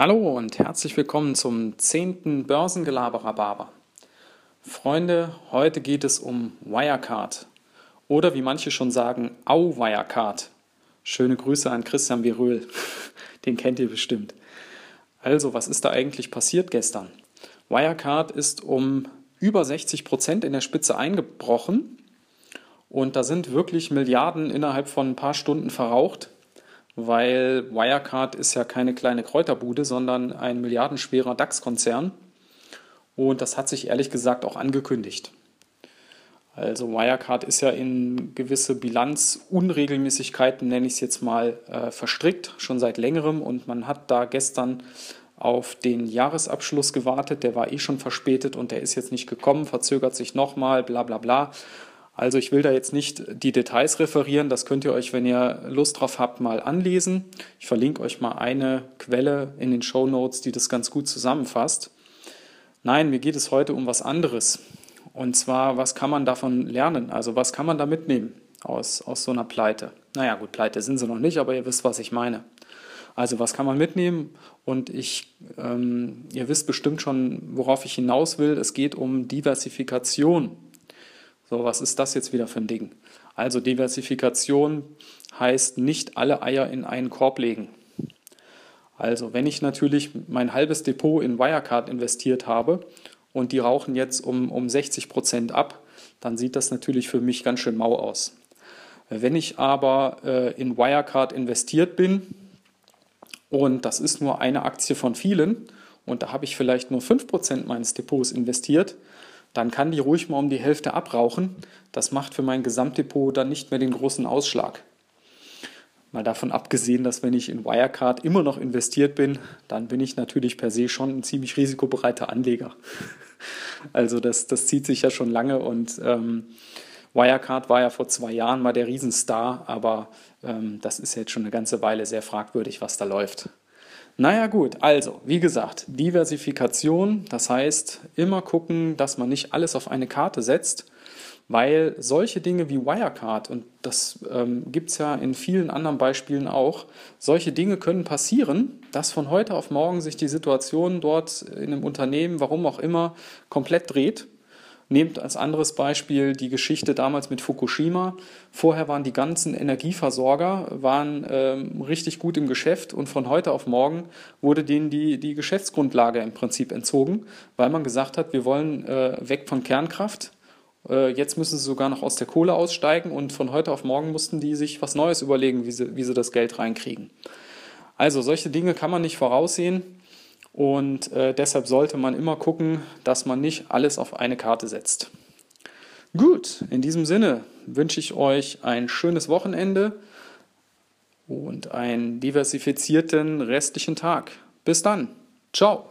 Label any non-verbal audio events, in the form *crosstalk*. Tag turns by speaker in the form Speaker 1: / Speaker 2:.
Speaker 1: Hallo und herzlich willkommen zum 10. Börsengelaber-Rhabarber. Freunde, heute geht es um Wirecard oder wie manche schon sagen, Au Wirecard. Schöne Grüße an Christian Viröl, *laughs* den kennt ihr bestimmt. Also, was ist da eigentlich passiert gestern? Wirecard ist um über 60 Prozent in der Spitze eingebrochen und da sind wirklich Milliarden innerhalb von ein paar Stunden verraucht, weil Wirecard ist ja keine kleine Kräuterbude, sondern ein milliardenschwerer DAX-Konzern. Und das hat sich ehrlich gesagt auch angekündigt. Also Wirecard ist ja in gewisse Bilanzunregelmäßigkeiten, nenne ich es jetzt mal, äh, verstrickt, schon seit längerem. Und man hat da gestern auf den Jahresabschluss gewartet. Der war eh schon verspätet und der ist jetzt nicht gekommen, verzögert sich nochmal, bla bla bla. Also ich will da jetzt nicht die Details referieren, das könnt ihr euch, wenn ihr Lust drauf habt, mal anlesen. Ich verlinke euch mal eine Quelle in den Show Notes, die das ganz gut zusammenfasst. Nein, mir geht es heute um was anderes. Und zwar, was kann man davon lernen? Also was kann man da mitnehmen aus, aus so einer Pleite? Naja, gut, Pleite sind sie noch nicht, aber ihr wisst, was ich meine. Also was kann man mitnehmen? Und ich, ähm, ihr wisst bestimmt schon, worauf ich hinaus will. Es geht um Diversifikation so, was ist das jetzt wieder für ein Ding? Also Diversifikation heißt nicht alle Eier in einen Korb legen. Also wenn ich natürlich mein halbes Depot in Wirecard investiert habe und die rauchen jetzt um, um 60 Prozent ab, dann sieht das natürlich für mich ganz schön mau aus. Wenn ich aber äh, in Wirecard investiert bin und das ist nur eine Aktie von vielen und da habe ich vielleicht nur 5% meines Depots investiert, dann kann die ruhig mal um die Hälfte abrauchen. Das macht für mein Gesamtdepot dann nicht mehr den großen Ausschlag. Mal davon abgesehen, dass wenn ich in Wirecard immer noch investiert bin, dann bin ich natürlich per se schon ein ziemlich risikobereiter Anleger. *laughs* Also das, das zieht sich ja schon lange und ähm, Wirecard war ja vor zwei Jahren mal der Riesenstar, aber ähm, das ist jetzt schon eine ganze Weile sehr fragwürdig, was da läuft. Naja gut, also wie gesagt, Diversifikation, das heißt immer gucken, dass man nicht alles auf eine Karte setzt, weil solche Dinge wie Wirecard, und das ähm, gibt es ja in vielen anderen Beispielen auch, solche Dinge können passieren, dass von heute auf morgen sich die Situation dort in einem Unternehmen, warum auch immer, komplett dreht Nehmt als anderes Beispiel die Geschichte damals mit Fukushima. Vorher waren die ganzen Energieversorger waren, ähm, richtig gut im Geschäft und von heute auf morgen wurde denen die, die Geschäftsgrundlage im Prinzip entzogen, weil man gesagt hat, wir wollen äh, weg von Kernkraft. Äh, jetzt müssen sie sogar noch aus der Kohle aussteigen und von heute auf morgen mussten die sich was Neues überlegen, wie sie, wie sie das Geld reinkriegen. Also solche Dinge kann man nicht voraussehen. Und äh, deshalb sollte man immer gucken, dass man nicht alles auf eine Karte setzt. Gut, in diesem Sinne wünsche ich euch ein schönes Wochenende und einen diversifizierten restlichen Tag. Bis dann. Ciao.